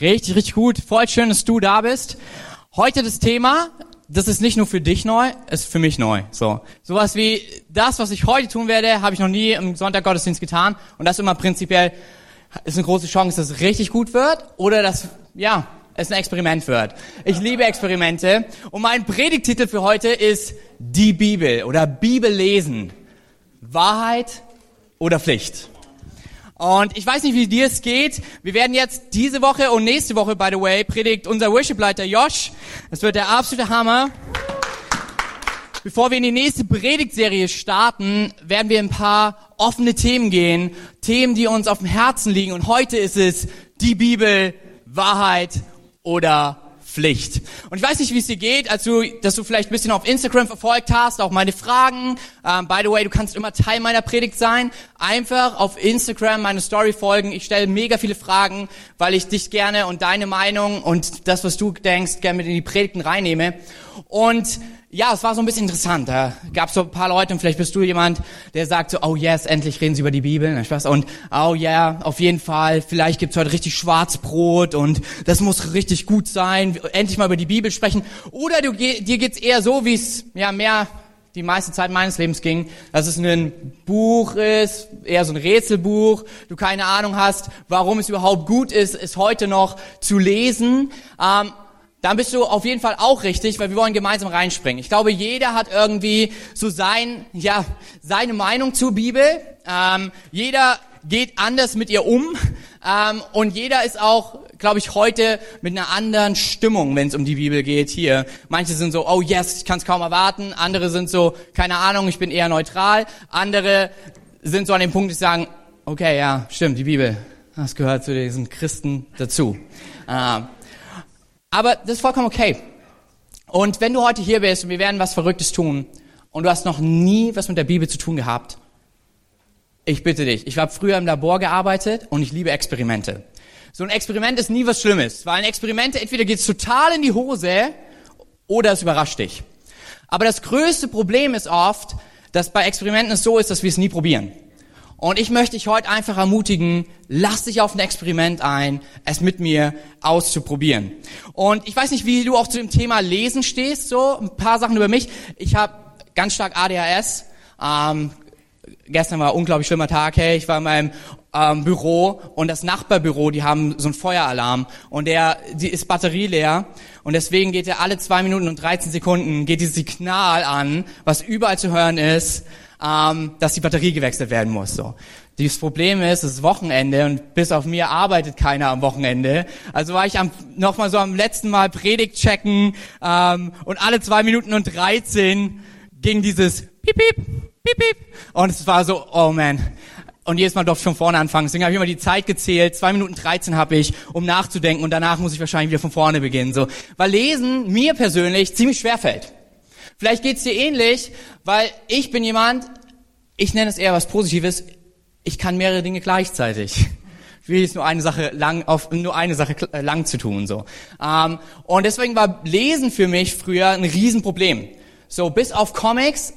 Richtig, richtig gut. Voll schön, dass du da bist. Heute das Thema, das ist nicht nur für dich neu, ist für mich neu. So, sowas wie das, was ich heute tun werde, habe ich noch nie im Sonntag Gottesdienst getan. Und das immer prinzipiell ist eine große Chance, dass es richtig gut wird oder dass ja es ein Experiment wird. Ich liebe Experimente. Und mein Predigtitel für heute ist die Bibel oder Bibel lesen. Wahrheit oder Pflicht. Und ich weiß nicht, wie dir es geht. Wir werden jetzt diese Woche und nächste Woche, by the way, predigt unser Worship-Leiter Josh. Das wird der absolute Hammer. Bevor wir in die nächste Predigtserie starten, werden wir ein paar offene Themen gehen. Themen, die uns auf dem Herzen liegen. Und heute ist es die Bibel, Wahrheit oder Pflicht. Und ich weiß nicht, wie es dir geht, als du, dass du vielleicht ein bisschen auf Instagram verfolgt hast, auch meine Fragen. Um, by the way, du kannst immer Teil meiner Predigt sein. Einfach auf Instagram meine Story folgen. Ich stelle mega viele Fragen, weil ich dich gerne und deine Meinung und das, was du denkst, gerne mit in die Predigten reinnehme. Und ja, es war so ein bisschen interessant. Da gab es so ein paar Leute und vielleicht bist du jemand, der sagt so, oh yes, endlich reden sie über die Bibel. Und oh yeah, auf jeden Fall, vielleicht gibt's heute richtig Schwarzbrot und das muss richtig gut sein. Endlich mal über die Bibel sprechen. Oder du, dir geht's eher so, wie es ja mehr die meiste Zeit meines Lebens ging, dass es ein Buch ist, eher so ein Rätselbuch, du keine Ahnung hast, warum es überhaupt gut ist, es heute noch zu lesen. Ähm, dann bist du auf jeden Fall auch richtig, weil wir wollen gemeinsam reinspringen. Ich glaube, jeder hat irgendwie so sein, ja, seine Meinung zur Bibel. Ähm, jeder geht anders mit ihr um ähm, und jeder ist auch, glaube ich, heute mit einer anderen Stimmung, wenn es um die Bibel geht. Hier, manche sind so, oh yes, ich kann es kaum erwarten. Andere sind so, keine Ahnung, ich bin eher neutral. Andere sind so an dem Punkt, die sagen, okay, ja, stimmt, die Bibel, das gehört zu diesen Christen dazu. Ähm, aber das ist vollkommen okay. Und wenn du heute hier bist und wir werden was Verrücktes tun und du hast noch nie was mit der Bibel zu tun gehabt, ich bitte dich. Ich habe früher im Labor gearbeitet und ich liebe Experimente. So ein Experiment ist nie was Schlimmes, weil ein Experiment entweder geht total in die Hose oder es überrascht dich. Aber das größte Problem ist oft, dass bei Experimenten es so ist, dass wir es nie probieren. Und ich möchte dich heute einfach ermutigen, lass dich auf ein Experiment ein, es mit mir auszuprobieren. Und ich weiß nicht, wie du auch zu dem Thema Lesen stehst, so ein paar Sachen über mich. Ich habe ganz stark ADHS. Ähm, gestern war ein unglaublich schlimmer Tag. Hey, ich war in meinem ähm, Büro und das Nachbarbüro, die haben so einen Feueralarm und der die ist Batterie leer und deswegen geht er alle zwei Minuten und 13 Sekunden geht dieses Signal an, was überall zu hören ist ähm, dass die Batterie gewechselt werden muss. So. Dieses Problem ist, es ist Wochenende und bis auf mir arbeitet keiner am Wochenende. Also war ich am, noch mal so am letzten Mal Predigt checken ähm, und alle zwei Minuten und 13 ging dieses Piep, Piep, Piep, Piep. Und es war so, oh man. Und jedes Mal durfte ich von vorne anfangen. Deswegen habe ich immer die Zeit gezählt. Zwei Minuten 13 habe ich, um nachzudenken. Und danach muss ich wahrscheinlich wieder von vorne beginnen. So, Weil Lesen mir persönlich ziemlich schwer fällt. Vielleicht geht's dir ähnlich, weil ich bin jemand, ich nenne es eher was Positives, ich kann mehrere Dinge gleichzeitig. Ich will jetzt nur eine Sache lang auf nur eine Sache äh, lang zu tun so. Ähm, und deswegen war Lesen für mich früher ein Riesenproblem. So bis auf Comics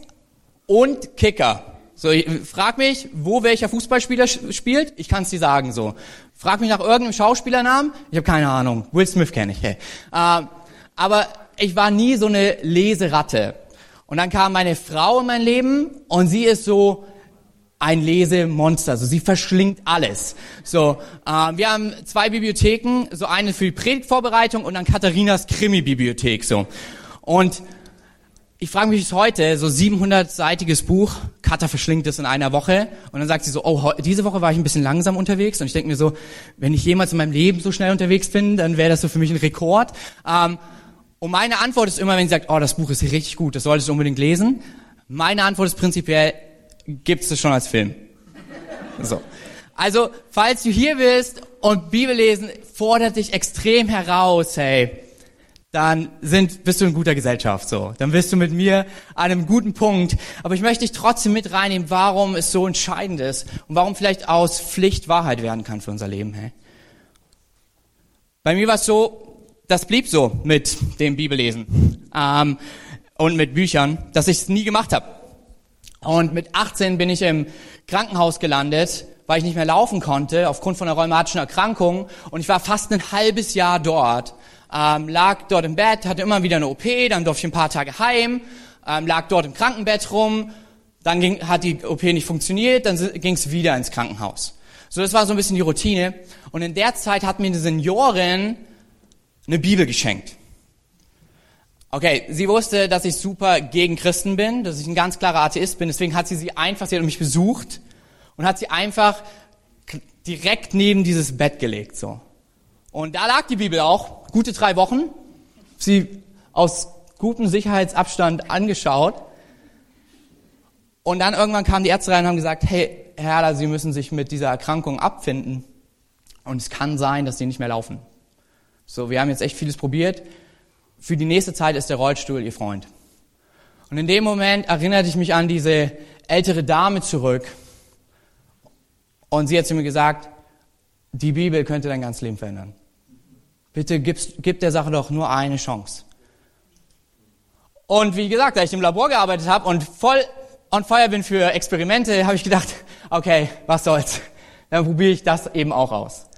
und Kicker. So, ich, frag mich, wo welcher Fußballspieler spielt, ich kann es dir sagen so. Frag mich nach irgendeinem Schauspielernamen, ich habe keine Ahnung. Will Smith kenne ich. Hey. Ähm, aber ich war nie so eine Leseratte. Und dann kam meine Frau in mein Leben und sie ist so ein Lesemonster. So, sie verschlingt alles. So, äh, wir haben zwei Bibliotheken, so eine für die Predigtvorbereitung und dann Katharinas Krimi-Bibliothek. So, und ich frage mich heute, so 700-seitiges Buch, Katha verschlingt es in einer Woche und dann sagt sie so, oh, diese Woche war ich ein bisschen langsam unterwegs und ich denke mir so, wenn ich jemals in meinem Leben so schnell unterwegs bin, dann wäre das so für mich ein Rekord. Ähm, und meine Antwort ist immer, wenn sie sagt, oh, das Buch ist richtig gut, das solltest du unbedingt lesen. Meine Antwort ist prinzipiell, gibt's das schon als Film. So. Also, falls du hier bist und Bibel lesen fordert dich extrem heraus, hey, dann sind, bist du in guter Gesellschaft, so. Dann bist du mit mir an einem guten Punkt. Aber ich möchte dich trotzdem mit reinnehmen, warum es so entscheidend ist und warum vielleicht aus Pflicht Wahrheit werden kann für unser Leben, hey. Bei mir war es so, das blieb so mit dem Bibellesen ähm, und mit Büchern, dass ich es nie gemacht habe. Und mit 18 bin ich im Krankenhaus gelandet, weil ich nicht mehr laufen konnte aufgrund von einer rheumatischen Erkrankung. Und ich war fast ein halbes Jahr dort, ähm, lag dort im Bett, hatte immer wieder eine OP, dann durfte ich ein paar Tage heim, ähm, lag dort im Krankenbett rum, dann ging, hat die OP nicht funktioniert, dann ging es wieder ins Krankenhaus. So, das war so ein bisschen die Routine. Und in der Zeit hat mir eine Seniorin eine Bibel geschenkt. Okay, sie wusste, dass ich super gegen Christen bin, dass ich ein ganz klarer Atheist bin, deswegen hat sie sie einfach, sie hat mich besucht und hat sie einfach direkt neben dieses Bett gelegt, so. Und da lag die Bibel auch, gute drei Wochen, sie aus gutem Sicherheitsabstand angeschaut. Und dann irgendwann kamen die Ärzte rein und haben gesagt, hey, Herr, Sie müssen sich mit dieser Erkrankung abfinden. Und es kann sein, dass Sie nicht mehr laufen. So, wir haben jetzt echt vieles probiert für die nächste Zeit ist der Rollstuhl ihr Freund. Und in dem Moment erinnerte ich mich an diese ältere Dame zurück. Und sie hat zu mir gesagt, die Bibel könnte dein ganzes Leben verändern. Bitte gibst, gib der Sache doch nur eine Chance. Und wie gesagt, da ich im Labor gearbeitet habe und voll on fire bin für Experimente, habe ich gedacht, okay, was soll's. Dann probiere ich das eben auch aus.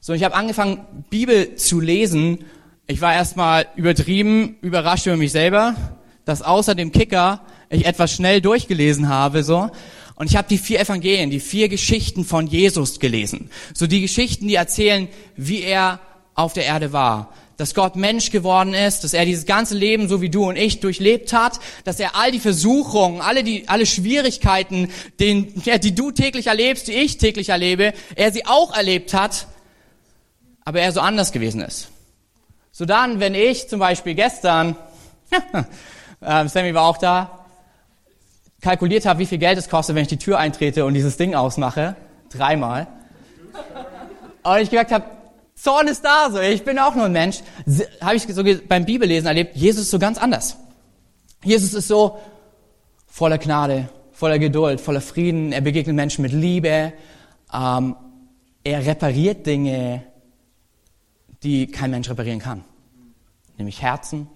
So, ich habe angefangen, Bibel zu lesen ich war erstmal übertrieben überrascht über mich selber, dass außer dem Kicker ich etwas schnell durchgelesen habe, so. Und ich habe die vier Evangelien, die vier Geschichten von Jesus gelesen. So die Geschichten, die erzählen, wie er auf der Erde war. Dass Gott Mensch geworden ist, dass er dieses ganze Leben, so wie du und ich, durchlebt hat, dass er all die Versuchungen, alle die, alle Schwierigkeiten, den, ja, die du täglich erlebst, die ich täglich erlebe, er sie auch erlebt hat, aber er so anders gewesen ist. So dann, wenn ich zum Beispiel gestern, äh, Sammy war auch da, kalkuliert habe, wie viel Geld es kostet, wenn ich die Tür eintrete und dieses Ding ausmache, dreimal, und ich gemerkt habe, Zorn ist da, so ich bin auch nur ein Mensch, habe ich so beim Bibellesen erlebt, Jesus ist so ganz anders. Jesus ist so voller Gnade, voller Geduld, voller Frieden, er begegnet Menschen mit Liebe, ähm, er repariert Dinge, die kein Mensch reparieren kann. Nämlich Herzen,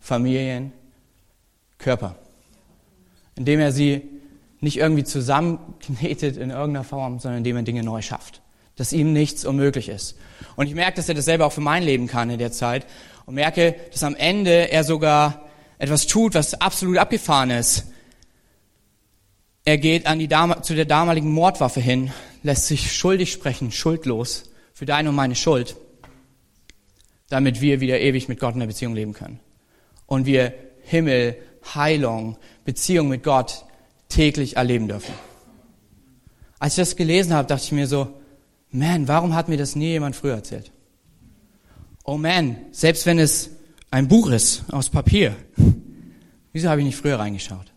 Familien, Körper, indem er sie nicht irgendwie zusammenknetet in irgendeiner Form, sondern indem er Dinge neu schafft, dass ihm nichts unmöglich ist. Und ich merke, dass er das selber auch für mein Leben kann in der Zeit. Und merke, dass am Ende er sogar etwas tut, was absolut abgefahren ist. Er geht an die zu der damaligen Mordwaffe hin, lässt sich schuldig sprechen, schuldlos für deine und meine Schuld damit wir wieder ewig mit Gott in der Beziehung leben können. Und wir Himmel, Heilung, Beziehung mit Gott täglich erleben dürfen. Als ich das gelesen habe, dachte ich mir so, man, warum hat mir das nie jemand früher erzählt? Oh man, selbst wenn es ein Buch ist aus Papier, wieso habe ich nicht früher reingeschaut?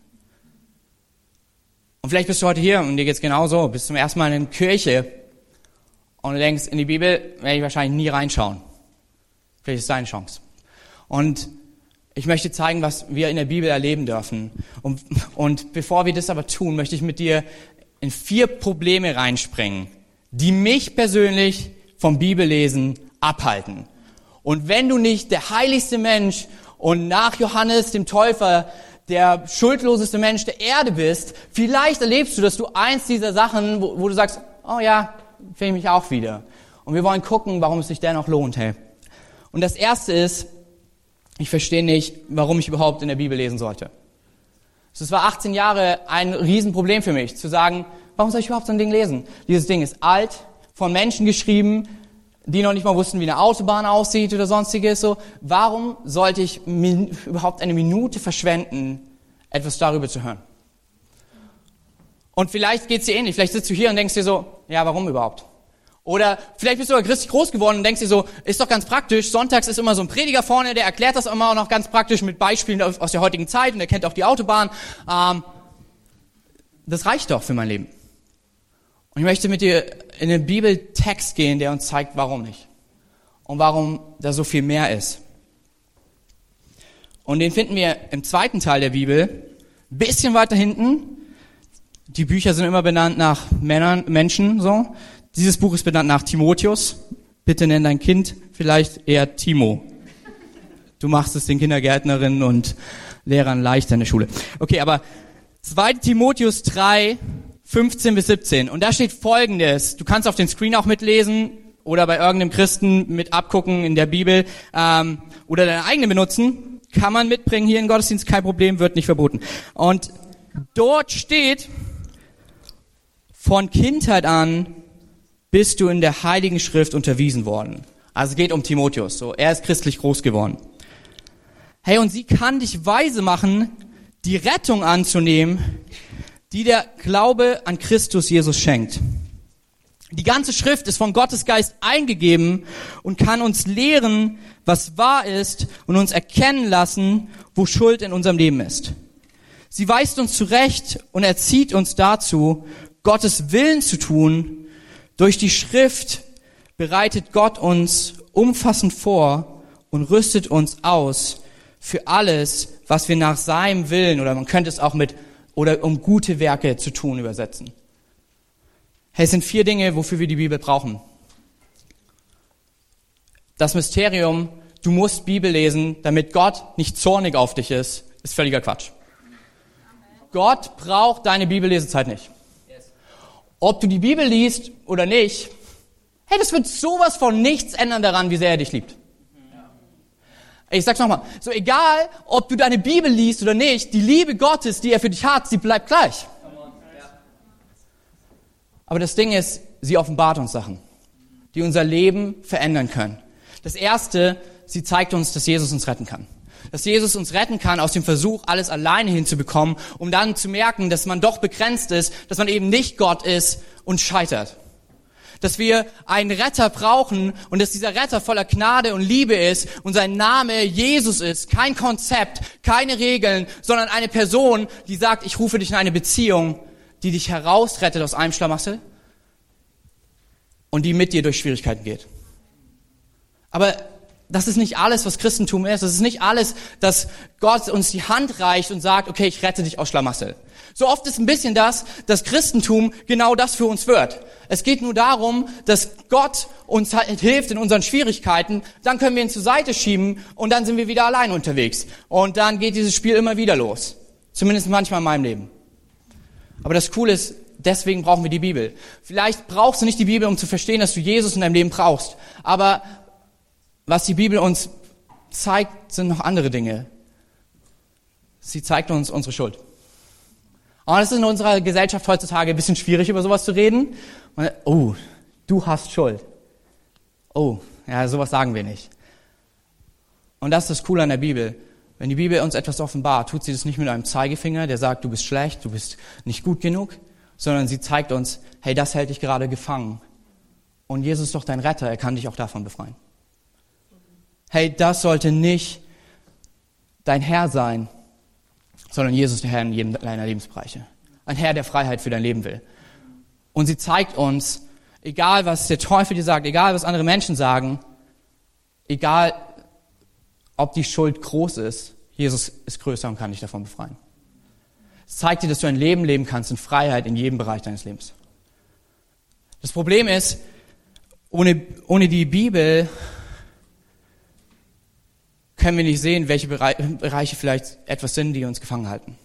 Und vielleicht bist du heute hier und dir geht's genauso, bist zum ersten Mal in der Kirche und du denkst, in die Bibel werde ich wahrscheinlich nie reinschauen. Vielleicht ist deine Chance. Und ich möchte zeigen, was wir in der Bibel erleben dürfen. Und, und bevor wir das aber tun, möchte ich mit dir in vier Probleme reinspringen, die mich persönlich vom Bibellesen abhalten. Und wenn du nicht der heiligste Mensch und nach Johannes dem Täufer der schuldloseste Mensch der Erde bist, vielleicht erlebst du, dass du eins dieser Sachen, wo, wo du sagst, oh ja, finde ich mich auch wieder. Und wir wollen gucken, warum es sich dennoch lohnt, hey. Und das erste ist, ich verstehe nicht, warum ich überhaupt in der Bibel lesen sollte. Es war 18 Jahre ein Riesenproblem für mich, zu sagen, warum soll ich überhaupt so ein Ding lesen? Dieses Ding ist alt, von Menschen geschrieben, die noch nicht mal wussten, wie eine Autobahn aussieht oder sonstiges. So, warum sollte ich überhaupt eine Minute verschwenden, etwas darüber zu hören? Und vielleicht geht's dir ähnlich. Vielleicht sitzt du hier und denkst dir so, ja, warum überhaupt? Oder vielleicht bist du aber christlich groß geworden und denkst dir so, ist doch ganz praktisch, sonntags ist immer so ein Prediger vorne, der erklärt das immer auch noch ganz praktisch mit Beispielen aus der heutigen Zeit und er kennt auch die Autobahn. Ähm, das reicht doch für mein Leben. Und ich möchte mit dir in den Bibeltext gehen, der uns zeigt, warum nicht. Und warum da so viel mehr ist. Und den finden wir im zweiten Teil der Bibel, bisschen weiter hinten. Die Bücher sind immer benannt nach Männern, Menschen, so. Dieses Buch ist benannt nach Timotheus. Bitte nenn dein Kind vielleicht eher Timo. Du machst es den Kindergärtnerinnen und Lehrern leicht in der Schule. Okay, aber 2 Timotheus 3, 15 bis 17. Und da steht Folgendes. Du kannst auf den Screen auch mitlesen oder bei irgendeinem Christen mit abgucken in der Bibel ähm, oder deine eigene benutzen. Kann man mitbringen hier in Gottesdienst, kein Problem, wird nicht verboten. Und dort steht, von Kindheit an bist du in der Heiligen Schrift unterwiesen worden. Also es geht um Timotheus. So, er ist christlich groß geworden. Hey, und sie kann dich weise machen, die Rettung anzunehmen, die der Glaube an Christus Jesus schenkt. Die ganze Schrift ist von Gottes Geist eingegeben und kann uns lehren, was wahr ist und uns erkennen lassen, wo Schuld in unserem Leben ist. Sie weist uns zurecht und erzieht uns dazu, Gottes Willen zu tun. Durch die Schrift bereitet Gott uns umfassend vor und rüstet uns aus für alles, was wir nach seinem Willen oder man könnte es auch mit oder um gute Werke zu tun übersetzen. Hey, es sind vier Dinge, wofür wir die Bibel brauchen. Das Mysterium, du musst Bibel lesen, damit Gott nicht zornig auf dich ist, ist völliger Quatsch. Gott braucht deine Bibellesezeit nicht. Ob du die Bibel liest oder nicht, hey, das wird sowas von nichts ändern daran, wie sehr er dich liebt. Ich sag's nochmal, so egal, ob du deine Bibel liest oder nicht, die Liebe Gottes, die er für dich hat, sie bleibt gleich. Aber das Ding ist, sie offenbart uns Sachen, die unser Leben verändern können. Das erste, sie zeigt uns, dass Jesus uns retten kann. Dass Jesus uns retten kann aus dem Versuch, alles alleine hinzubekommen, um dann zu merken, dass man doch begrenzt ist, dass man eben nicht Gott ist und scheitert dass wir einen Retter brauchen und dass dieser Retter voller Gnade und Liebe ist und sein Name Jesus ist. Kein Konzept, keine Regeln, sondern eine Person, die sagt, ich rufe dich in eine Beziehung, die dich herausrettet aus einem Schlamassel und die mit dir durch Schwierigkeiten geht. Aber das ist nicht alles, was Christentum ist. Das ist nicht alles, dass Gott uns die Hand reicht und sagt, okay, ich rette dich aus Schlamassel. So oft ist ein bisschen das, dass Christentum genau das für uns wird. Es geht nur darum, dass Gott uns halt hilft in unseren Schwierigkeiten, dann können wir ihn zur Seite schieben und dann sind wir wieder allein unterwegs. Und dann geht dieses Spiel immer wieder los. Zumindest manchmal in meinem Leben. Aber das Coole ist, deswegen brauchen wir die Bibel. Vielleicht brauchst du nicht die Bibel, um zu verstehen, dass du Jesus in deinem Leben brauchst. Aber was die Bibel uns zeigt, sind noch andere Dinge. Sie zeigt uns unsere Schuld. Und es ist in unserer Gesellschaft heutzutage ein bisschen schwierig, über sowas zu reden. oh, du hast Schuld. Oh, ja, sowas sagen wir nicht. Und das ist das Coole an der Bibel. Wenn die Bibel uns etwas offenbart, tut sie das nicht mit einem Zeigefinger, der sagt, du bist schlecht, du bist nicht gut genug, sondern sie zeigt uns, hey, das hält dich gerade gefangen. Und Jesus ist doch dein Retter, er kann dich auch davon befreien. Hey, das sollte nicht dein Herr sein, sondern Jesus der Herr in jedem deiner Lebensbereiche. Ein Herr, der Freiheit für dein Leben will. Und sie zeigt uns, egal was der Teufel dir sagt, egal was andere Menschen sagen, egal ob die Schuld groß ist, Jesus ist größer und kann dich davon befreien. Es zeigt dir, dass du ein Leben leben kannst in Freiheit in jedem Bereich deines Lebens. Das Problem ist, ohne, ohne die Bibel können wir nicht sehen, welche Bereiche vielleicht etwas sind, die uns gefangen halten.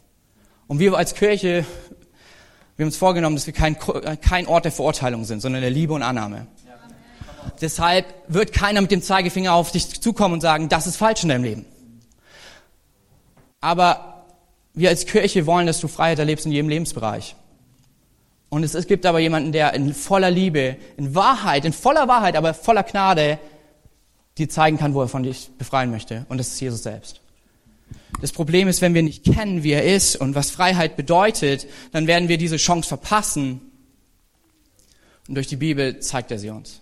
Und wir als Kirche, wir haben uns vorgenommen, dass wir kein, kein Ort der Verurteilung sind, sondern der Liebe und Annahme. Ja. Deshalb wird keiner mit dem Zeigefinger auf dich zukommen und sagen, das ist falsch in deinem Leben. Aber wir als Kirche wollen, dass du Freiheit erlebst in jedem Lebensbereich. Und es, es gibt aber jemanden, der in voller Liebe, in Wahrheit, in voller Wahrheit, aber voller Gnade dir zeigen kann, wo er von dich befreien möchte. Und das ist Jesus selbst. Das Problem ist, wenn wir nicht kennen, wie er ist und was Freiheit bedeutet, dann werden wir diese Chance verpassen. Und durch die Bibel zeigt er sie uns.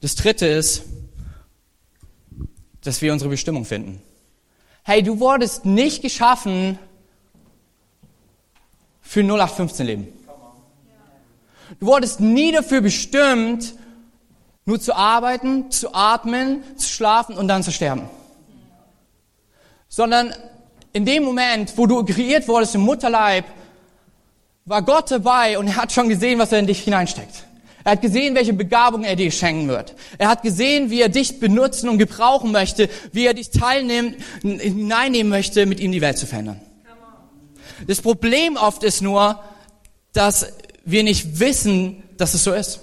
Das dritte ist, dass wir unsere Bestimmung finden. Hey, du wurdest nicht geschaffen für 0815 Leben. Du wurdest nie dafür bestimmt, nur zu arbeiten, zu atmen, zu schlafen und dann zu sterben. Sondern in dem Moment, wo du kreiert wurdest im Mutterleib, war Gott dabei und er hat schon gesehen, was er in dich hineinsteckt. Er hat gesehen, welche Begabung er dir schenken wird. Er hat gesehen, wie er dich benutzen und gebrauchen möchte, wie er dich teilnehmen, hineinnehmen möchte, mit ihm die Welt zu verändern. Das Problem oft ist nur, dass wir nicht wissen, dass es so ist.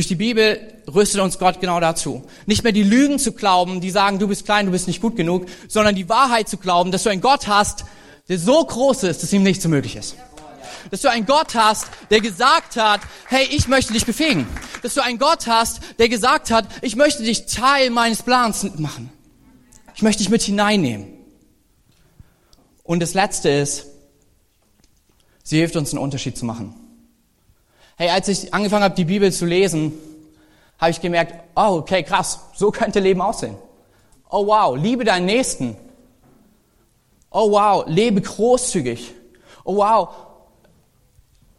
Durch die Bibel rüstet uns Gott genau dazu. Nicht mehr die Lügen zu glauben, die sagen, du bist klein, du bist nicht gut genug, sondern die Wahrheit zu glauben, dass du einen Gott hast, der so groß ist, dass ihm nichts möglich ist. Dass du einen Gott hast, der gesagt hat, hey, ich möchte dich befähigen. Dass du einen Gott hast, der gesagt hat, ich möchte dich Teil meines Plans machen. Ich möchte dich mit hineinnehmen. Und das Letzte ist, sie hilft uns einen Unterschied zu machen. Hey, als ich angefangen habe, die Bibel zu lesen, habe ich gemerkt, oh, okay, krass, so könnte Leben aussehen. Oh wow, liebe deinen Nächsten. Oh wow, lebe großzügig. Oh wow,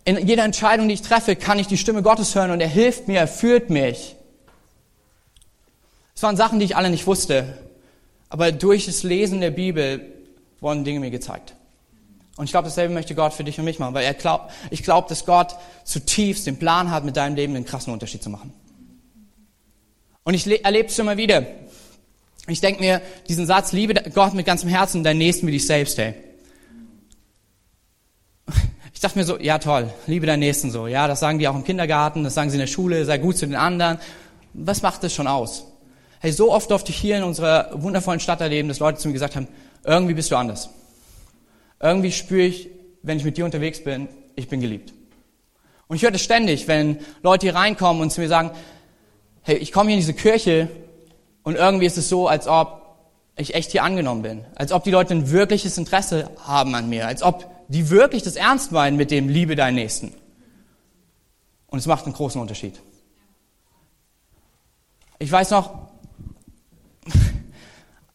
in jeder Entscheidung, die ich treffe, kann ich die Stimme Gottes hören und er hilft mir, er führt mich. Es waren Sachen, die ich alle nicht wusste. Aber durch das Lesen der Bibel wurden Dinge mir gezeigt. Und ich glaube, dasselbe möchte Gott für dich und mich machen, weil er glaubt, ich glaube, dass Gott zutiefst den Plan hat, mit deinem Leben einen krassen Unterschied zu machen. Und ich erlebe es immer wieder. Ich denke mir, diesen Satz, liebe Gott mit ganzem Herzen und deinen Nächsten wie dich selbst, ey. Ich dachte mir so, ja toll, liebe deinen Nächsten so. Ja, das sagen die auch im Kindergarten, das sagen sie in der Schule, sei gut zu den anderen. Was macht das schon aus? Hey, so oft durfte ich hier in unserer wundervollen Stadt erleben, dass Leute zu mir gesagt haben, irgendwie bist du anders. Irgendwie spüre ich, wenn ich mit dir unterwegs bin, ich bin geliebt. Und ich höre das ständig, wenn Leute hier reinkommen und zu mir sagen, hey, ich komme hier in diese Kirche und irgendwie ist es so, als ob ich echt hier angenommen bin. Als ob die Leute ein wirkliches Interesse haben an mir. Als ob die wirklich das ernst meinen mit dem Liebe deinen Nächsten. Und es macht einen großen Unterschied. Ich weiß noch,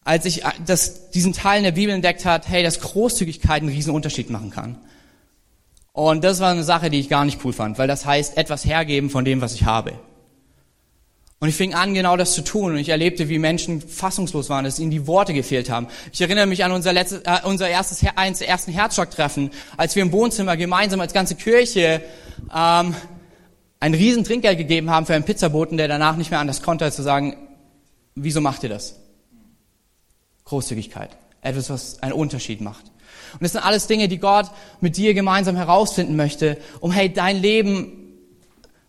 als ich äh, das, diesen Teil in der Bibel entdeckt hat, hey, dass Großzügigkeit einen riesen Unterschied machen kann. Und das war eine Sache, die ich gar nicht cool fand, weil das heißt, etwas hergeben von dem, was ich habe. Und ich fing an, genau das zu tun. Und ich erlebte, wie Menschen fassungslos waren, dass ihnen die Worte gefehlt haben. Ich erinnere mich an unser, letztes, äh, unser erstes, eins ersten Herzschlag-Treffen, als wir im Wohnzimmer gemeinsam als ganze Kirche ähm, ein riesen Trinkgeld gegeben haben für einen Pizzaboten, der danach nicht mehr anders konnte, als zu sagen, wieso macht ihr das? Großzügigkeit. Etwas, was einen Unterschied macht. Und das sind alles Dinge, die Gott mit dir gemeinsam herausfinden möchte, um hey, dein Leben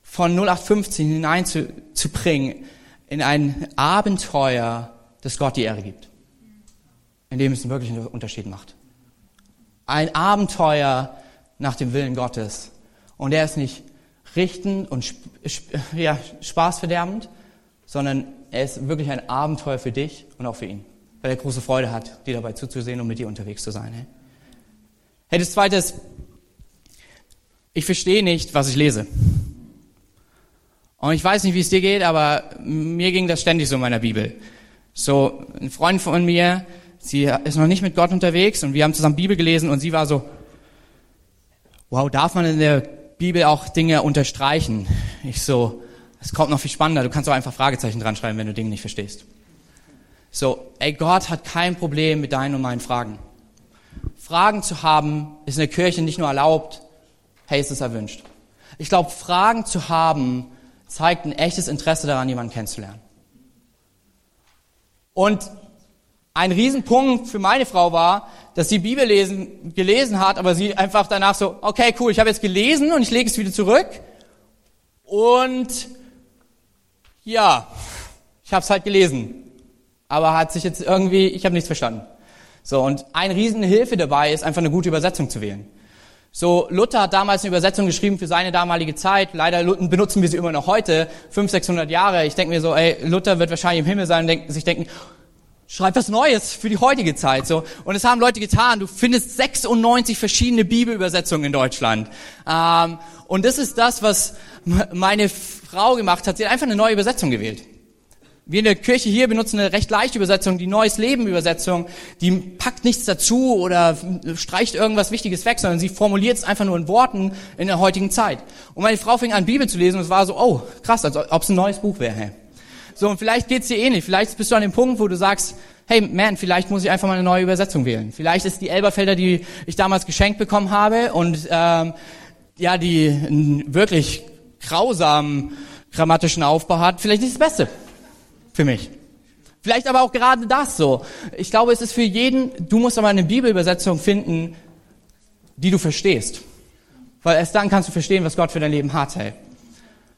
von 0815 hineinzubringen in ein Abenteuer, das Gott die Ehre gibt. In dem es einen wirklichen Unterschied macht. Ein Abenteuer nach dem Willen Gottes. Und er ist nicht richtend und ja, spaßverderbend, sondern er ist wirklich ein Abenteuer für dich und auch für ihn weil er große Freude hat, dir dabei zuzusehen und mit dir unterwegs zu sein. Hey, das zweite ist, ich verstehe nicht, was ich lese. Und ich weiß nicht, wie es dir geht, aber mir ging das ständig so in meiner Bibel. So, ein Freund von mir, sie ist noch nicht mit Gott unterwegs und wir haben zusammen Bibel gelesen und sie war so, wow, darf man in der Bibel auch Dinge unterstreichen? Ich so, es kommt noch viel spannender, du kannst auch einfach Fragezeichen dran schreiben, wenn du Dinge nicht verstehst. So, ey, Gott hat kein Problem mit deinen und meinen Fragen. Fragen zu haben, ist in der Kirche nicht nur erlaubt, hey, ist es erwünscht. Ich glaube, Fragen zu haben, zeigt ein echtes Interesse daran, jemanden kennenzulernen. Und ein Riesenpunkt für meine Frau war, dass sie Bibel lesen, gelesen hat, aber sie einfach danach so, okay, cool, ich habe jetzt gelesen und ich lege es wieder zurück. Und ja, ich habe es halt gelesen aber hat sich jetzt irgendwie, ich habe nichts verstanden. So, und eine Riesenhilfe dabei ist einfach eine gute Übersetzung zu wählen. So, Luther hat damals eine Übersetzung geschrieben für seine damalige Zeit. Leider benutzen wir sie immer noch heute, 500, 600 Jahre. Ich denke mir so, ey, Luther wird wahrscheinlich im Himmel sein und sich denken, schreib was Neues für die heutige Zeit. So, und es haben Leute getan. Du findest 96 verschiedene Bibelübersetzungen in Deutschland. Ähm, und das ist das, was meine Frau gemacht hat. Sie hat einfach eine neue Übersetzung gewählt. Wir in der Kirche hier benutzen eine recht leichte Übersetzung, die Neues Leben Übersetzung. Die packt nichts dazu oder streicht irgendwas Wichtiges weg, sondern sie formuliert es einfach nur in Worten in der heutigen Zeit. Und meine Frau fing an, Bibel zu lesen und es war so, oh, krass, als ob es ein neues Buch wäre. So, und vielleicht geht's dir ähnlich. Vielleicht bist du an dem Punkt, wo du sagst, hey, man, vielleicht muss ich einfach mal eine neue Übersetzung wählen. Vielleicht ist die Elberfelder, die ich damals geschenkt bekommen habe und ähm, ja, die wirklich grausamen grammatischen Aufbau hat, vielleicht nicht das Beste für mich. Vielleicht aber auch gerade das so. Ich glaube, es ist für jeden, du musst aber eine Bibelübersetzung finden, die du verstehst. Weil erst dann kannst du verstehen, was Gott für dein Leben hat, hey.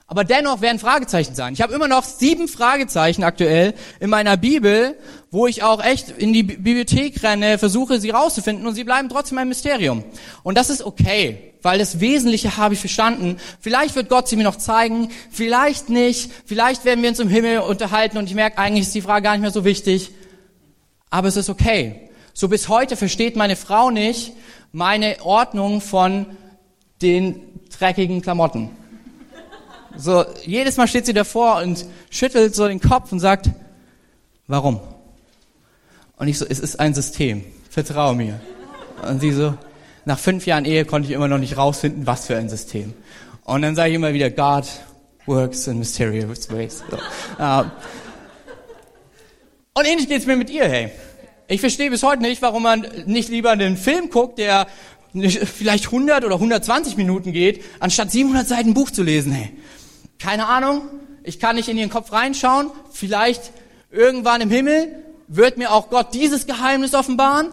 Aber dennoch werden Fragezeichen sein. Ich habe immer noch sieben Fragezeichen aktuell in meiner Bibel, wo ich auch echt in die Bibliothek renne, versuche sie rauszufinden und sie bleiben trotzdem ein Mysterium. Und das ist okay, weil das Wesentliche habe ich verstanden. Vielleicht wird Gott sie mir noch zeigen, vielleicht nicht, vielleicht werden wir uns im Himmel unterhalten und ich merke, eigentlich ist die Frage gar nicht mehr so wichtig. Aber es ist okay. So bis heute versteht meine Frau nicht meine Ordnung von den dreckigen Klamotten. So, jedes Mal steht sie davor und schüttelt so den Kopf und sagt, warum? Und ich so, es ist ein System, vertraue mir. Und sie so, nach fünf Jahren Ehe konnte ich immer noch nicht rausfinden, was für ein System. Und dann sage ich immer wieder, God works in mysterious ways. So. Uh, und ähnlich geht's mir mit ihr, hey. Ich verstehe bis heute nicht, warum man nicht lieber einen Film guckt, der vielleicht 100 oder 120 Minuten geht, anstatt 700 Seiten Buch zu lesen, hey. Keine Ahnung, ich kann nicht in ihren Kopf reinschauen. Vielleicht irgendwann im Himmel wird mir auch Gott dieses Geheimnis offenbaren.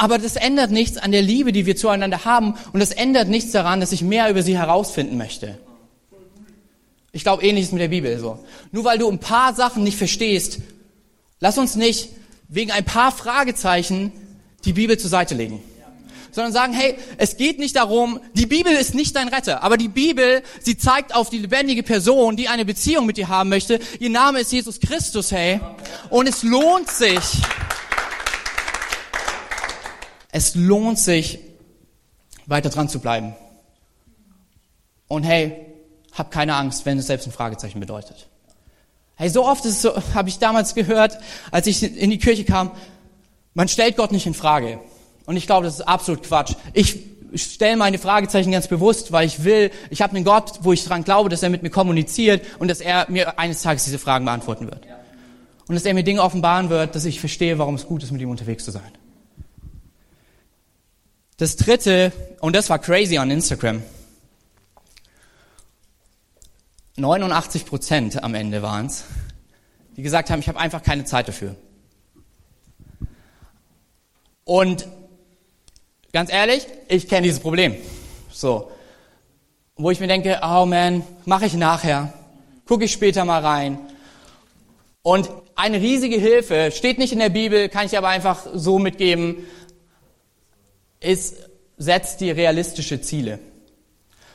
Aber das ändert nichts an der Liebe, die wir zueinander haben. Und das ändert nichts daran, dass ich mehr über sie herausfinden möchte. Ich glaube ähnliches mit der Bibel so. Nur weil du ein paar Sachen nicht verstehst, lass uns nicht wegen ein paar Fragezeichen die Bibel zur Seite legen sondern sagen, hey, es geht nicht darum, die Bibel ist nicht dein Retter, aber die Bibel, sie zeigt auf die lebendige Person, die eine Beziehung mit dir haben möchte. Ihr Name ist Jesus Christus, hey. Und es lohnt sich, es lohnt sich, weiter dran zu bleiben. Und hey, hab keine Angst, wenn es selbst ein Fragezeichen bedeutet. Hey, so oft ist so, habe ich damals gehört, als ich in die Kirche kam, man stellt Gott nicht in Frage. Und ich glaube, das ist absolut Quatsch. Ich stelle meine Fragezeichen ganz bewusst, weil ich will, ich habe einen Gott, wo ich dran glaube, dass er mit mir kommuniziert und dass er mir eines Tages diese Fragen beantworten wird. Und dass er mir Dinge offenbaren wird, dass ich verstehe, warum es gut ist, mit ihm unterwegs zu sein. Das dritte, und das war crazy on Instagram. 89 Prozent am Ende waren es, die gesagt haben, ich habe einfach keine Zeit dafür. Und Ganz ehrlich, ich kenne dieses Problem. So. Wo ich mir denke, oh man, mache ich nachher. Gucke ich später mal rein. Und eine riesige Hilfe, steht nicht in der Bibel, kann ich aber einfach so mitgeben, ist, setzt die realistische Ziele.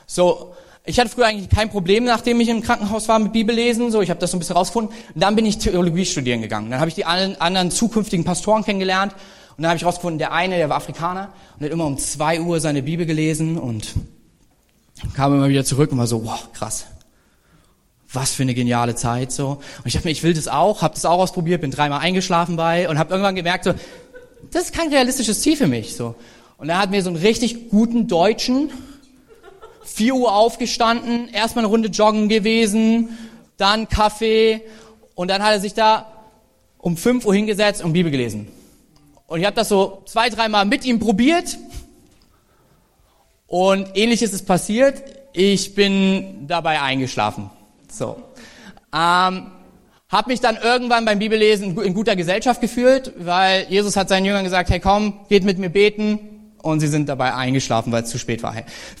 So, ich hatte früher eigentlich kein Problem, nachdem ich im Krankenhaus war mit Bibellesen. So, ich habe das so ein bisschen rausgefunden. Und dann bin ich Theologie studieren gegangen. Dann habe ich die anderen zukünftigen Pastoren kennengelernt und dann habe ich rausgefunden, der eine, der war Afrikaner und hat immer um zwei Uhr seine Bibel gelesen und kam immer wieder zurück und war so, wow, krass. Was für eine geniale Zeit so. Und ich dachte mir, ich will das auch, habe das auch ausprobiert, bin dreimal eingeschlafen bei und habe irgendwann gemerkt so, das ist kein realistisches Ziel für mich so. Und er hat mir so einen richtig guten Deutschen, vier Uhr aufgestanden, erstmal eine Runde joggen gewesen, dann Kaffee und dann hat er sich da um fünf Uhr hingesetzt und Bibel gelesen. Und ich habe das so zwei, dreimal mit ihm probiert. Und ähnliches ist passiert. Ich bin dabei eingeschlafen. So. Ähm, habe mich dann irgendwann beim Bibellesen in guter Gesellschaft gefühlt, weil Jesus hat seinen Jüngern gesagt, hey komm, geht mit mir beten. Und sie sind dabei eingeschlafen, weil es zu spät war.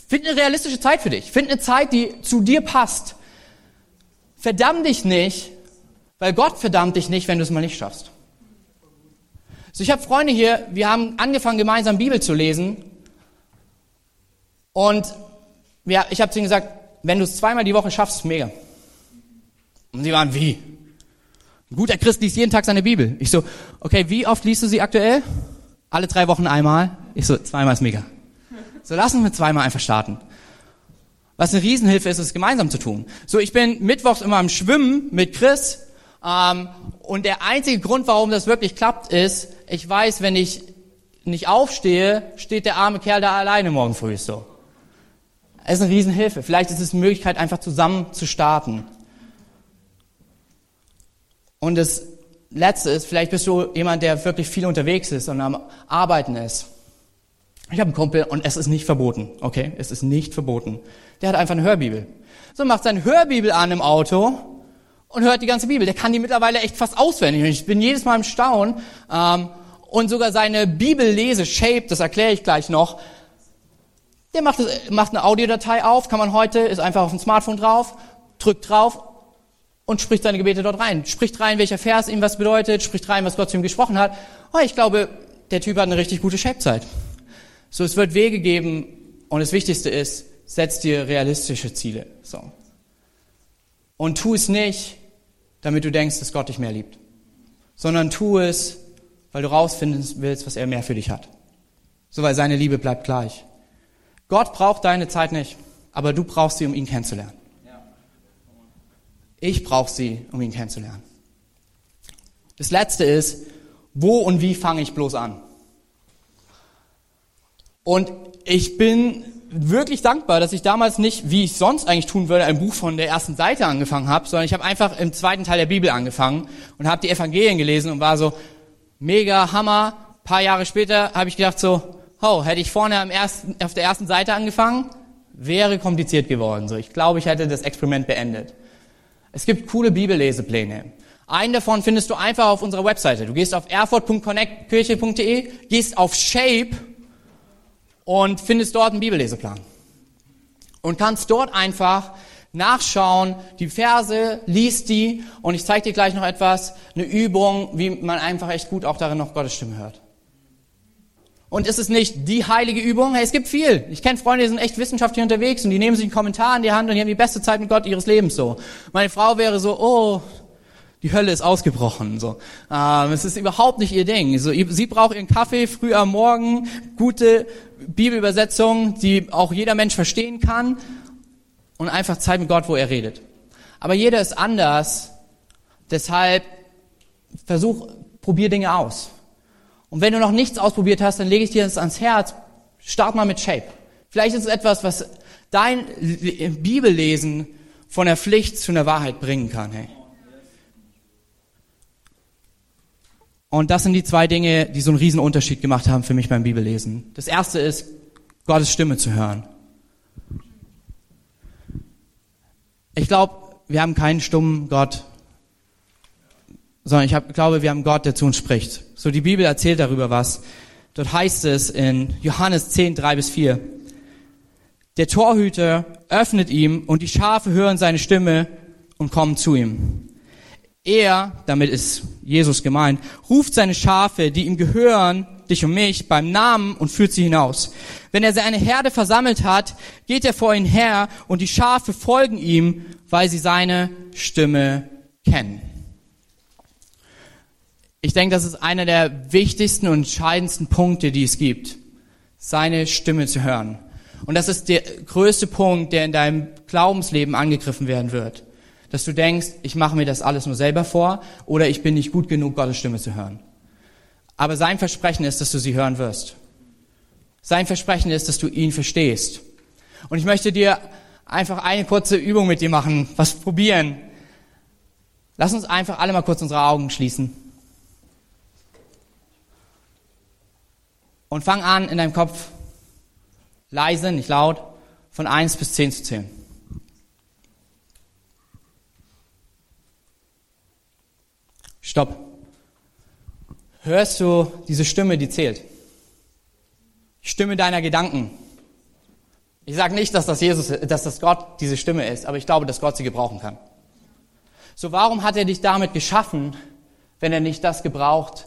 Find eine realistische Zeit für dich. Find eine Zeit, die zu dir passt. Verdamm dich nicht, weil Gott verdammt dich nicht, wenn du es mal nicht schaffst. So, ich habe Freunde hier, wir haben angefangen, gemeinsam Bibel zu lesen. Und ja, ich habe zu ihnen gesagt, wenn du es zweimal die Woche schaffst, mega. Und sie waren, wie? Ein guter Christ liest jeden Tag seine Bibel. Ich so, okay, wie oft liest du sie aktuell? Alle drei Wochen einmal? Ich so, zweimal ist mega. So, lassen wir zweimal einfach starten. Was eine Riesenhilfe ist, es gemeinsam zu tun. So, ich bin mittwochs immer am Schwimmen mit Chris ähm, und der einzige Grund, warum das wirklich klappt, ist, ich weiß, wenn ich nicht aufstehe, steht der arme Kerl da alleine morgen früh so. Es ist eine Riesenhilfe. Vielleicht ist es eine Möglichkeit, einfach zusammen zu starten. Und das Letzte ist, vielleicht bist du jemand, der wirklich viel unterwegs ist und am Arbeiten ist. Ich habe einen Kumpel und es ist nicht verboten, okay? Es ist nicht verboten. Der hat einfach eine Hörbibel. So macht seine Hörbibel an im Auto und hört die ganze Bibel. Der kann die mittlerweile echt fast auswendig. Ich bin jedes Mal im Staunen. Ähm, und sogar seine Bibellese, Shape, das erkläre ich gleich noch, Der macht, das, macht eine Audiodatei auf, kann man heute, ist einfach auf dem Smartphone drauf, drückt drauf und spricht seine Gebete dort rein. Spricht rein, welcher Vers ihm was bedeutet, spricht rein, was Gott zu ihm gesprochen hat. Oh, ich glaube, der Typ hat eine richtig gute Shape-Zeit. So, es wird Wege geben und das Wichtigste ist, setz dir realistische Ziele. So. Und tu es nicht, damit du denkst, dass Gott dich mehr liebt, sondern tu es, weil du rausfinden willst, was er mehr für dich hat. So, weil seine Liebe bleibt gleich. Gott braucht deine Zeit nicht, aber du brauchst sie, um ihn kennenzulernen. Ich brauche sie, um ihn kennenzulernen. Das letzte ist, wo und wie fange ich bloß an? Und ich bin wirklich dankbar, dass ich damals nicht, wie ich sonst eigentlich tun würde, ein Buch von der ersten Seite angefangen habe, sondern ich habe einfach im zweiten Teil der Bibel angefangen und habe die Evangelien gelesen und war so mega Hammer. Ein paar Jahre später habe ich gedacht so, oh, hätte ich vorne am ersten, auf der ersten Seite angefangen, wäre kompliziert geworden. So, ich glaube, ich hätte das Experiment beendet. Es gibt coole Bibellesepläne. Einen davon findest du einfach auf unserer Webseite. Du gehst auf erfurt.connectkirche.de, gehst auf Shape und findest dort einen Bibelleseplan. Und kannst dort einfach nachschauen, die Verse, liest die und ich zeige dir gleich noch etwas, eine Übung, wie man einfach echt gut auch darin noch Gottes Stimme hört. Und ist es nicht die heilige Übung? Hey, es gibt viel. Ich kenne Freunde, die sind echt wissenschaftlich unterwegs und die nehmen sich einen Kommentar in die Hand und die haben die beste Zeit mit Gott ihres Lebens so. Meine Frau wäre so, oh, die Hölle ist ausgebrochen. So, ähm, es ist überhaupt nicht ihr Ding. So, sie braucht ihren Kaffee früh am Morgen, gute Bibelübersetzung, die auch jeder Mensch verstehen kann und einfach Zeit mit Gott, wo er redet. Aber jeder ist anders. Deshalb versuch, probier Dinge aus. Und wenn du noch nichts ausprobiert hast, dann lege ich dir das ans Herz. Start mal mit Shape. Vielleicht ist es etwas, was dein Bibellesen von der Pflicht zu einer Wahrheit bringen kann. Hey. Und das sind die zwei Dinge, die so einen riesen Unterschied gemacht haben für mich beim Bibellesen. Das erste ist, Gottes Stimme zu hören. Ich glaube, wir haben keinen stummen Gott, sondern ich hab, glaube, wir haben Gott, der zu uns spricht. So, die Bibel erzählt darüber was. Dort heißt es in Johannes 10, 3 bis 4. Der Torhüter öffnet ihm und die Schafe hören seine Stimme und kommen zu ihm. Er, damit ist Jesus gemeint, ruft seine Schafe, die ihm gehören, dich und mich, beim Namen und führt sie hinaus. Wenn er seine Herde versammelt hat, geht er vor ihnen her und die Schafe folgen ihm, weil sie seine Stimme kennen. Ich denke, das ist einer der wichtigsten und entscheidendsten Punkte, die es gibt, seine Stimme zu hören. Und das ist der größte Punkt, der in deinem Glaubensleben angegriffen werden wird. Dass du denkst, ich mache mir das alles nur selber vor oder ich bin nicht gut genug, Gottes Stimme zu hören. Aber sein Versprechen ist, dass du sie hören wirst. Sein Versprechen ist, dass du ihn verstehst. Und ich möchte dir einfach eine kurze Übung mit dir machen, was probieren. Lass uns einfach alle mal kurz unsere Augen schließen. Und fang an, in deinem Kopf leise, nicht laut, von eins bis zehn zu zählen. Stopp. Hörst du diese Stimme, die zählt? Stimme deiner Gedanken. Ich sage nicht, dass das Jesus, dass das Gott diese Stimme ist, aber ich glaube, dass Gott sie gebrauchen kann. So, warum hat er dich damit geschaffen, wenn er nicht das gebraucht,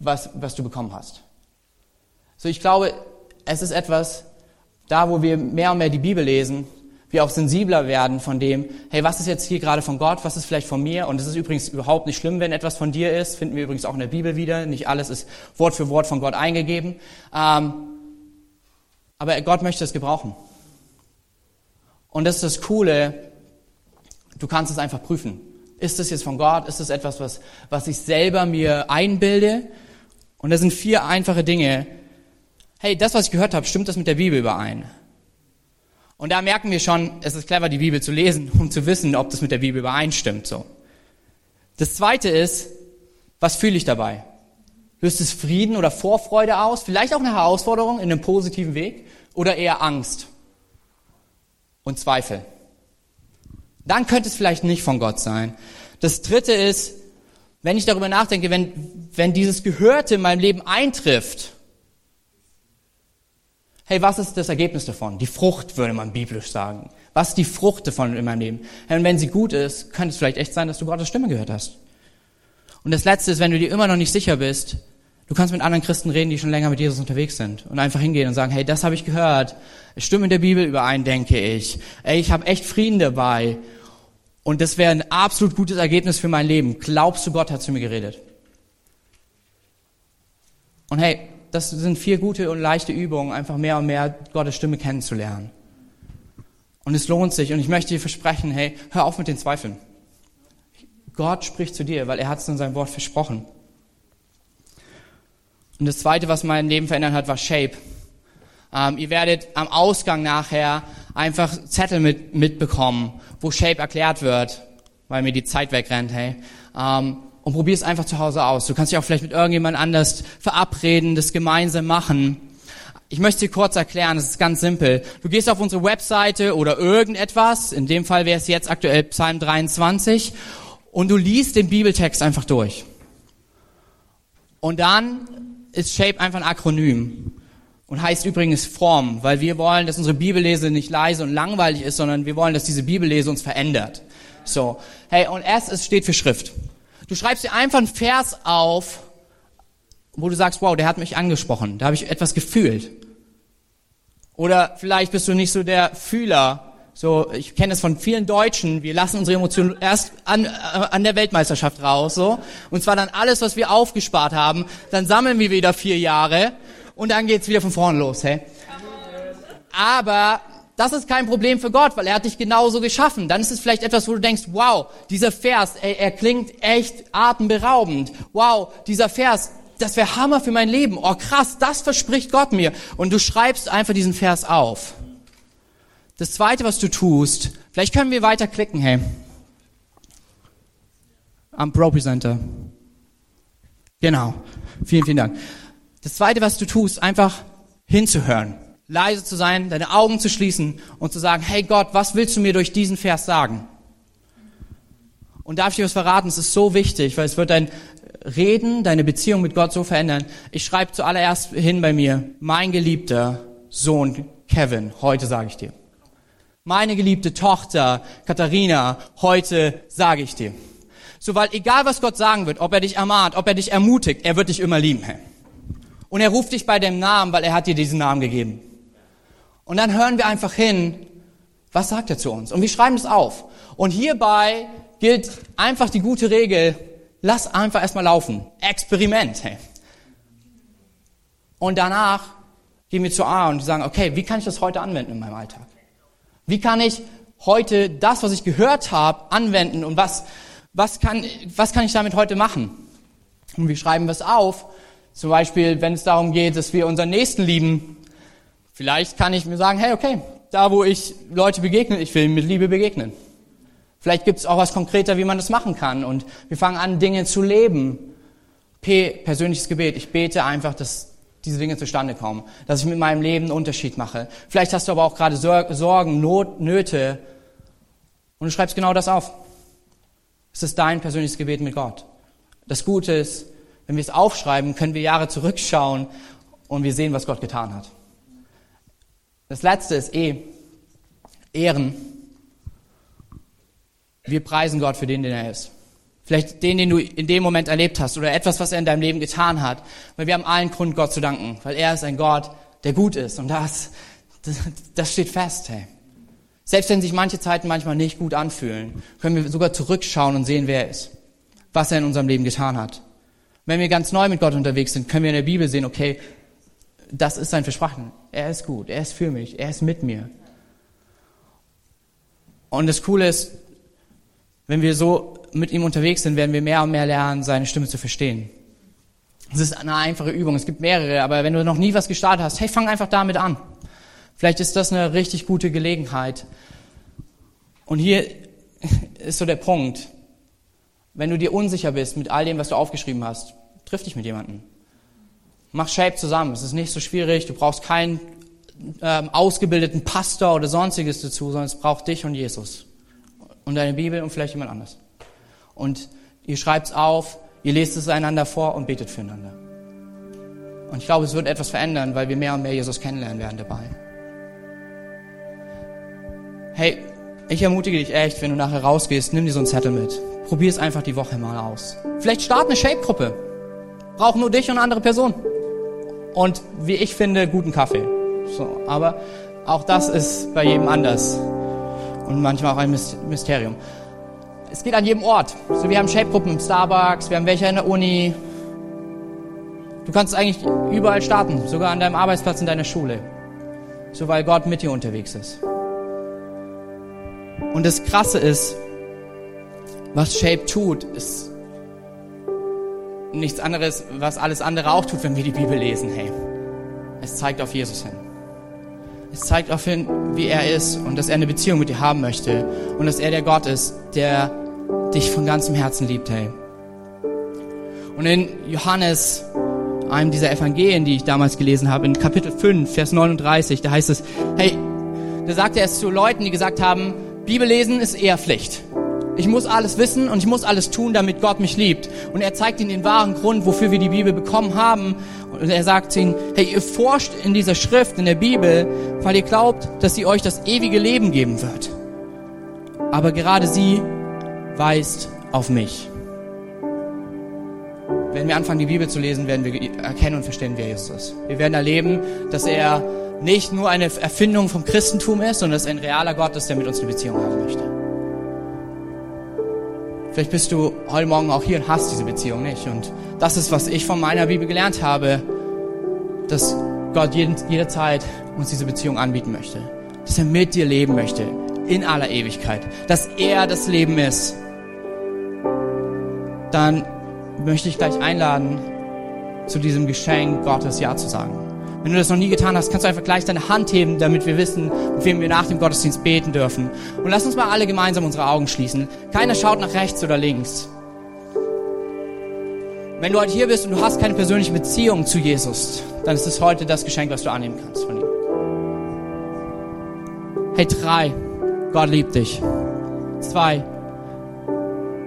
was, was du bekommen hast? So, ich glaube, es ist etwas, da wo wir mehr und mehr die Bibel lesen, wir auch sensibler werden von dem, hey, was ist jetzt hier gerade von Gott, was ist vielleicht von mir? Und es ist übrigens überhaupt nicht schlimm, wenn etwas von dir ist, finden wir übrigens auch in der Bibel wieder. Nicht alles ist Wort für Wort von Gott eingegeben. Ähm, aber Gott möchte es gebrauchen. Und das ist das Coole, du kannst es einfach prüfen. Ist es jetzt von Gott? Ist es etwas, was, was ich selber mir einbilde? Und das sind vier einfache Dinge, hey, das, was ich gehört habe, stimmt das mit der Bibel überein? Und da merken wir schon, es ist clever, die Bibel zu lesen, um zu wissen, ob das mit der Bibel übereinstimmt. So. Das zweite ist, was fühle ich dabei? Löst es Frieden oder Vorfreude aus? Vielleicht auch eine Herausforderung in einem positiven Weg? Oder eher Angst und Zweifel? Dann könnte es vielleicht nicht von Gott sein. Das dritte ist, wenn ich darüber nachdenke, wenn, wenn dieses Gehörte in meinem Leben eintrifft, Hey, was ist das Ergebnis davon? Die Frucht, würde man biblisch sagen. Was ist die Frucht davon in meinem Leben? Und wenn sie gut ist, könnte es vielleicht echt sein, dass du Gottes Stimme gehört hast. Und das Letzte ist, wenn du dir immer noch nicht sicher bist, du kannst mit anderen Christen reden, die schon länger mit Jesus unterwegs sind und einfach hingehen und sagen, hey, das habe ich gehört, es stimmt mit der Bibel überein, denke ich. Ey, ich habe echt Frieden dabei und das wäre ein absolut gutes Ergebnis für mein Leben. Glaubst du, Gott hat zu mir geredet? Und hey, das sind vier gute und leichte Übungen, einfach mehr und mehr Gottes Stimme kennenzulernen. Und es lohnt sich und ich möchte dir versprechen, hey, hör auf mit den Zweifeln. Gott spricht zu dir, weil er hat es in seinem Wort versprochen. Und das Zweite, was mein Leben verändert hat, war Shape. Ähm, ihr werdet am Ausgang nachher einfach Zettel mit, mitbekommen, wo Shape erklärt wird, weil mir die Zeit wegrennt, hey. Ähm, und probier es einfach zu Hause aus. Du kannst dich auch vielleicht mit irgendjemand anders verabreden, das gemeinsam machen. Ich möchte dir kurz erklären, es ist ganz simpel. Du gehst auf unsere Webseite oder irgendetwas, in dem Fall wäre es jetzt aktuell Psalm 23, und du liest den Bibeltext einfach durch. Und dann ist Shape einfach ein Akronym und heißt übrigens Form, weil wir wollen, dass unsere Bibellese nicht leise und langweilig ist, sondern wir wollen, dass diese Bibellese uns verändert. So, hey, und S es steht für Schrift. Du schreibst dir einfach einen Vers auf, wo du sagst, wow, der hat mich angesprochen, da habe ich etwas gefühlt. Oder vielleicht bist du nicht so der Fühler, so, ich kenne es von vielen Deutschen, wir lassen unsere Emotionen erst an, äh, an der Weltmeisterschaft raus, so. Und zwar dann alles, was wir aufgespart haben, dann sammeln wir wieder vier Jahre und dann geht's wieder von vorne los, hey. Aber das ist kein Problem für Gott, weil er hat dich genauso geschaffen. Dann ist es vielleicht etwas, wo du denkst, wow, dieser Vers, ey, er klingt echt atemberaubend. Wow, dieser Vers, das wäre Hammer für mein Leben. Oh krass, das verspricht Gott mir. Und du schreibst einfach diesen Vers auf. Das zweite, was du tust, vielleicht können wir weiter klicken, hey. Am Pro Presenter. Genau. Vielen, vielen Dank. Das zweite, was du tust, einfach hinzuhören. Leise zu sein, deine Augen zu schließen und zu sagen, hey Gott, was willst du mir durch diesen Vers sagen? Und darf ich dir was verraten? Es ist so wichtig, weil es wird dein Reden, deine Beziehung mit Gott so verändern. Ich schreibe zuallererst hin bei mir, mein geliebter Sohn Kevin, heute sage ich dir. Meine geliebte Tochter Katharina, heute sage ich dir. So, weil egal was Gott sagen wird, ob er dich ermahnt, ob er dich ermutigt, er wird dich immer lieben. Und er ruft dich bei dem Namen, weil er hat dir diesen Namen gegeben. Und dann hören wir einfach hin, was sagt er zu uns? Und wir schreiben es auf. Und hierbei gilt einfach die gute Regel, lass einfach erstmal laufen. Experiment. Hey. Und danach gehen wir zu A und sagen, okay, wie kann ich das heute anwenden in meinem Alltag? Wie kann ich heute das, was ich gehört habe, anwenden und was, was, kann, was kann ich damit heute machen? Und wir schreiben was auf. Zum Beispiel, wenn es darum geht, dass wir unseren Nächsten lieben. Vielleicht kann ich mir sagen, hey, okay, da wo ich Leute begegne, ich will mit Liebe begegnen. Vielleicht gibt es auch was konkreter, wie man das machen kann. Und wir fangen an, Dinge zu leben. P, persönliches Gebet. Ich bete einfach, dass diese Dinge zustande kommen, dass ich mit meinem Leben einen Unterschied mache. Vielleicht hast du aber auch gerade Sorgen, Not, Nöte und du schreibst genau das auf. Es ist dein persönliches Gebet mit Gott. Das Gute ist, wenn wir es aufschreiben, können wir Jahre zurückschauen und wir sehen, was Gott getan hat. Das letzte ist eh Ehren. Wir preisen Gott für den, den er ist. Vielleicht den, den du in dem Moment erlebt hast oder etwas, was er in deinem Leben getan hat. Weil wir haben allen Grund, Gott zu danken, weil er ist ein Gott, der gut ist. Und das, das, das steht fest, hey. Selbst wenn sich manche Zeiten manchmal nicht gut anfühlen, können wir sogar zurückschauen und sehen, wer er ist. Was er in unserem Leben getan hat. Wenn wir ganz neu mit Gott unterwegs sind, können wir in der Bibel sehen, okay, das ist sein Versprechen. Er ist gut, er ist für mich, er ist mit mir. Und das Coole ist, wenn wir so mit ihm unterwegs sind, werden wir mehr und mehr lernen, seine Stimme zu verstehen. Es ist eine einfache Übung. Es gibt mehrere, aber wenn du noch nie was gestartet hast, hey, fang einfach damit an. Vielleicht ist das eine richtig gute Gelegenheit. Und hier ist so der Punkt. Wenn du dir unsicher bist mit all dem, was du aufgeschrieben hast, triff dich mit jemandem. Mach Shape zusammen. Es ist nicht so schwierig. Du brauchst keinen ähm, ausgebildeten Pastor oder sonstiges dazu, sondern es braucht dich und Jesus. Und deine Bibel und vielleicht jemand anders und ihr schreibt es auf, ihr lest es einander vor und betet füreinander. Und ich glaube, es wird etwas verändern, weil wir mehr und mehr Jesus kennenlernen werden dabei. Hey, ich ermutige dich echt, wenn du nachher rausgehst, nimm dir so einen Zettel mit. Probier es einfach die Woche mal aus. Vielleicht start eine Shape-Gruppe. Braucht nur dich und eine andere Person. Und wie ich finde, guten Kaffee. So, aber auch das ist bei jedem anders. Und manchmal auch ein Mysterium. Es geht an jedem Ort. So, wir haben Shape-Gruppen im Starbucks, wir haben welche in der Uni. Du kannst eigentlich überall starten, sogar an deinem Arbeitsplatz in deiner Schule. So, weil Gott mit dir unterwegs ist. Und das Krasse ist, was Shape tut, ist nichts anderes, was alles andere auch tut, wenn wir die Bibel lesen. Hey, es zeigt auf Jesus hin. Es zeigt auf hin, wie er ist und dass er eine Beziehung mit dir haben möchte und dass er der Gott ist, der dich von ganzem Herzen liebt. Hey. Und in Johannes, einem dieser Evangelien, die ich damals gelesen habe, in Kapitel 5, Vers 39, da heißt es, hey, da sagt er es zu Leuten, die gesagt haben, Bibel lesen ist eher Pflicht. Ich muss alles wissen und ich muss alles tun, damit Gott mich liebt. Und er zeigt ihnen den wahren Grund, wofür wir die Bibel bekommen haben. Und er sagt ihnen, hey, ihr forscht in dieser Schrift, in der Bibel, weil ihr glaubt, dass sie euch das ewige Leben geben wird. Aber gerade sie weist auf mich. Wenn wir anfangen, die Bibel zu lesen, werden wir erkennen und verstehen, wer Jesus ist. Wir werden erleben, dass er nicht nur eine Erfindung vom Christentum ist, sondern dass er ein realer Gott ist, der mit uns eine Beziehung haben möchte. Vielleicht bist du heute Morgen auch hier und hast diese Beziehung nicht. Und das ist, was ich von meiner Bibel gelernt habe, dass Gott jeden, jederzeit uns diese Beziehung anbieten möchte. Dass er mit dir leben möchte, in aller Ewigkeit. Dass er das Leben ist. Dann möchte ich gleich einladen, zu diesem Geschenk Gottes Ja zu sagen. Wenn du das noch nie getan hast, kannst du einfach gleich deine Hand heben, damit wir wissen, mit wem wir nach dem Gottesdienst beten dürfen. Und lass uns mal alle gemeinsam unsere Augen schließen. Keiner schaut nach rechts oder links. Wenn du heute hier bist und du hast keine persönliche Beziehung zu Jesus, dann ist es heute das Geschenk, was du annehmen kannst von ihm. Hey, drei. Gott liebt dich. Zwei.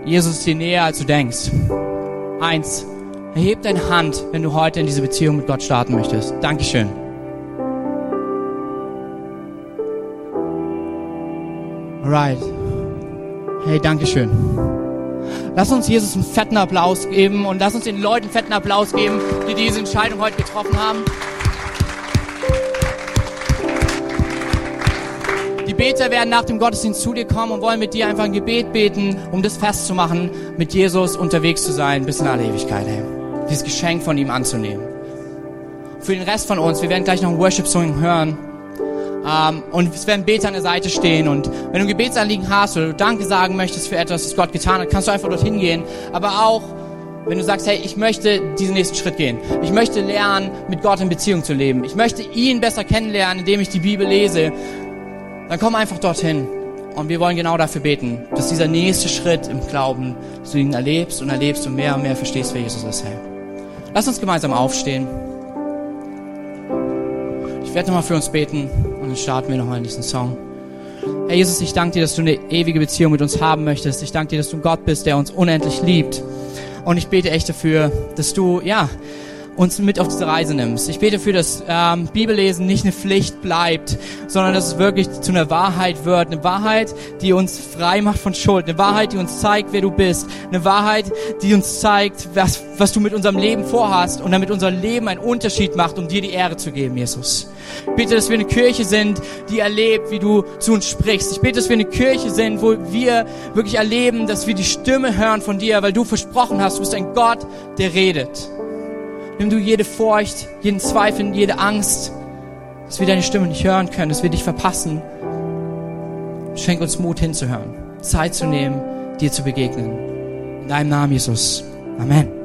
Jesus ist dir näher, als du denkst. Eins. Erheb deine Hand, wenn du heute in diese Beziehung mit Gott starten möchtest. Dankeschön. Alright. Hey, Dankeschön. Lass uns Jesus einen fetten Applaus geben und lass uns den Leuten einen fetten Applaus geben, die diese Entscheidung heute getroffen haben. Die Beter werden nach dem Gottesdienst zu dir kommen und wollen mit dir einfach ein Gebet beten, um das festzumachen, mit Jesus unterwegs zu sein bis in alle Ewigkeit. Hey dieses Geschenk von ihm anzunehmen. Für den Rest von uns, wir werden gleich noch einen Worship-Song hören. Ähm, und es werden Beter an der Seite stehen. Und wenn du ein Gebetsanliegen hast oder du Danke sagen möchtest für etwas, das Gott getan hat, kannst du einfach dorthin gehen. Aber auch, wenn du sagst, hey, ich möchte diesen nächsten Schritt gehen. Ich möchte lernen, mit Gott in Beziehung zu leben. Ich möchte ihn besser kennenlernen, indem ich die Bibel lese. Dann komm einfach dorthin. Und wir wollen genau dafür beten, dass dieser nächste Schritt im Glauben, dass du ihn erlebst und erlebst und mehr und mehr verstehst, wer Jesus ist, Herr. Lass uns gemeinsam aufstehen. Ich werde nochmal für uns beten und dann starten wir nochmal in diesen Song. Herr Jesus, ich danke dir, dass du eine ewige Beziehung mit uns haben möchtest. Ich danke dir, dass du Gott bist, der uns unendlich liebt. Und ich bete echt dafür, dass du, ja, uns mit auf diese Reise nimmst. Ich bete für, dass ähm, Bibellesen nicht eine Pflicht bleibt, sondern dass es wirklich zu einer Wahrheit wird. Eine Wahrheit, die uns frei macht von Schuld. Eine Wahrheit, die uns zeigt, wer du bist. Eine Wahrheit, die uns zeigt, was, was du mit unserem Leben vorhast und damit unser Leben einen Unterschied macht, um dir die Ehre zu geben, Jesus. Ich bete, dass wir eine Kirche sind, die erlebt, wie du zu uns sprichst. Ich bete, dass wir eine Kirche sind, wo wir wirklich erleben, dass wir die Stimme hören von dir, weil du versprochen hast, du bist ein Gott, der redet. Nimm du jede Furcht, jeden Zweifel, jede Angst, dass wir deine Stimme nicht hören können, dass wir dich verpassen. Schenk uns Mut hinzuhören, Zeit zu nehmen, dir zu begegnen. In deinem Namen, Jesus. Amen.